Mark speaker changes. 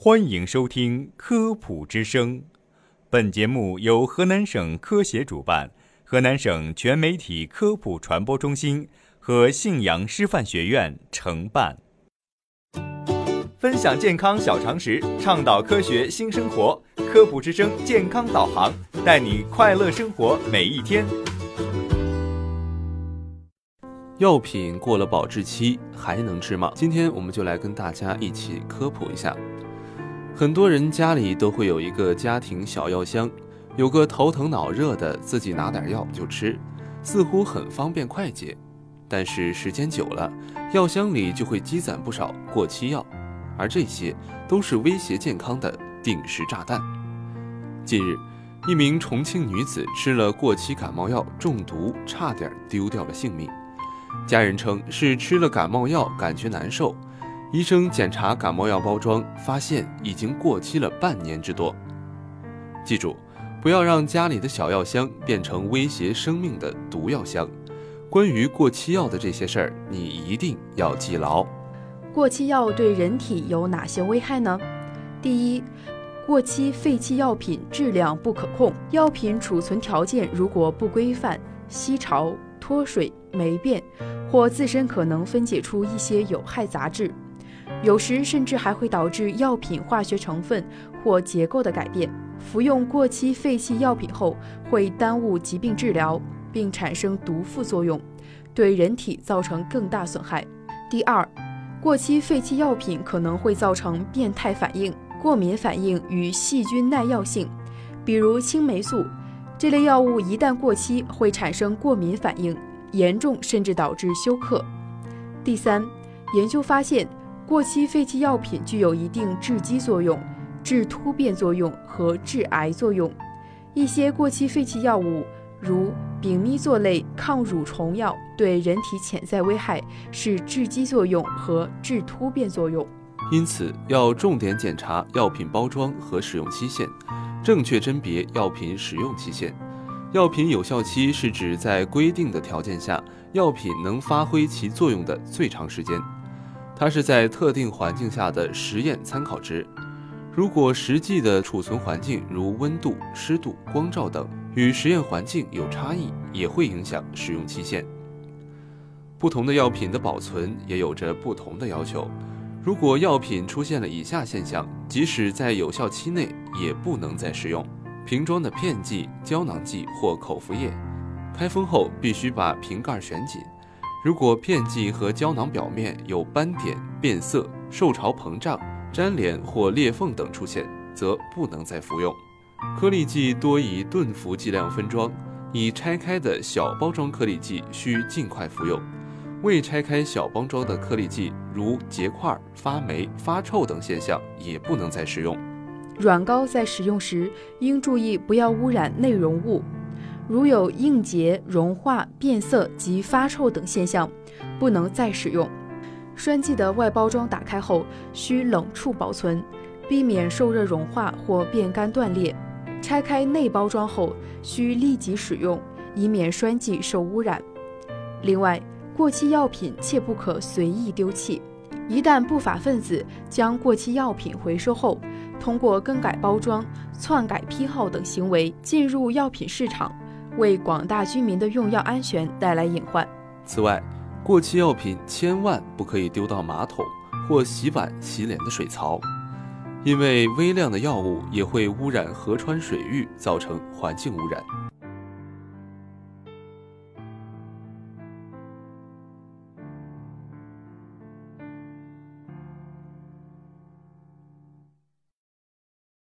Speaker 1: 欢迎收听《科普之声》，本节目由河南省科协主办，河南省全媒体科普传播中心和信阳师范学院承办。分享健康小常识，倡导科学新生活，《科普之声》健康导航，带你快乐生活每一天。
Speaker 2: 药品过了保质期还能吃吗？今天我们就来跟大家一起科普一下。很多人家里都会有一个家庭小药箱，有个头疼脑热的，自己拿点药就吃，似乎很方便快捷。但是时间久了，药箱里就会积攒不少过期药，而这些都是威胁健康的定时炸弹。近日，一名重庆女子吃了过期感冒药中毒，差点丢掉了性命。家人称是吃了感冒药，感觉难受。医生检查感冒药包装，发现已经过期了半年之多。记住，不要让家里的小药箱变成威胁生命的毒药箱。关于过期药的这些事儿，你一定要记牢。
Speaker 3: 过期药对人体有哪些危害呢？第一，过期废弃药品质量不可控，药品储存条件如果不规范，吸潮、脱水、霉变，或自身可能分解出一些有害杂质。有时甚至还会导致药品化学成分或结构的改变。服用过期废弃药品后，会耽误疾病治疗，并产生毒副作用，对人体造成更大损害。第二，过期废弃药品可能会造成变态反应、过敏反应与细菌耐药性，比如青霉素这类药物一旦过期会产生过敏反应，严重甚至导致休克。第三，研究发现。过期废弃药品具有一定致畸作用、致突变作用和致癌作用。一些过期废弃药物，如丙咪唑类抗蠕虫药，对人体潜在危害是致畸作用和致突变作用。
Speaker 2: 因此，要重点检查药品包装和使用期限，正确甄别药品使用期限。药品有效期是指在规定的条件下，药品能发挥其作用的最长时间。它是在特定环境下的实验参考值。如果实际的储存环境如温度、湿度、光照等与实验环境有差异，也会影响使用期限。不同的药品的保存也有着不同的要求。如果药品出现了以下现象，即使在有效期内也不能再使用：瓶装的片剂、胶囊剂或口服液，开封后必须把瓶盖旋紧。如果片剂和胶囊表面有斑点、变色、受潮膨胀、粘连或裂缝等出现，则不能再服用。颗粒剂多以顿服剂量分装，已拆开的小包装颗粒剂需尽快服用。未拆开小包装的颗粒剂，如结块、发霉、发臭等现象，也不能再使用。
Speaker 3: 软膏在使用时应注意不要污染内容物。如有硬结、融化、变色及发臭等现象，不能再使用。栓剂的外包装打开后需冷处保存，避免受热融化或变干断裂。拆开内包装后需立即使用，以免栓剂受污染。另外，过期药品切不可随意丢弃。一旦不法分子将过期药品回收后，通过更改包装、篡改批号等行为进入药品市场。为广大居民的用药安全带来隐患。
Speaker 2: 此外，过期药品千万不可以丢到马桶或洗碗洗脸的水槽，因为微量的药物也会污染河川水域，造成环境污染。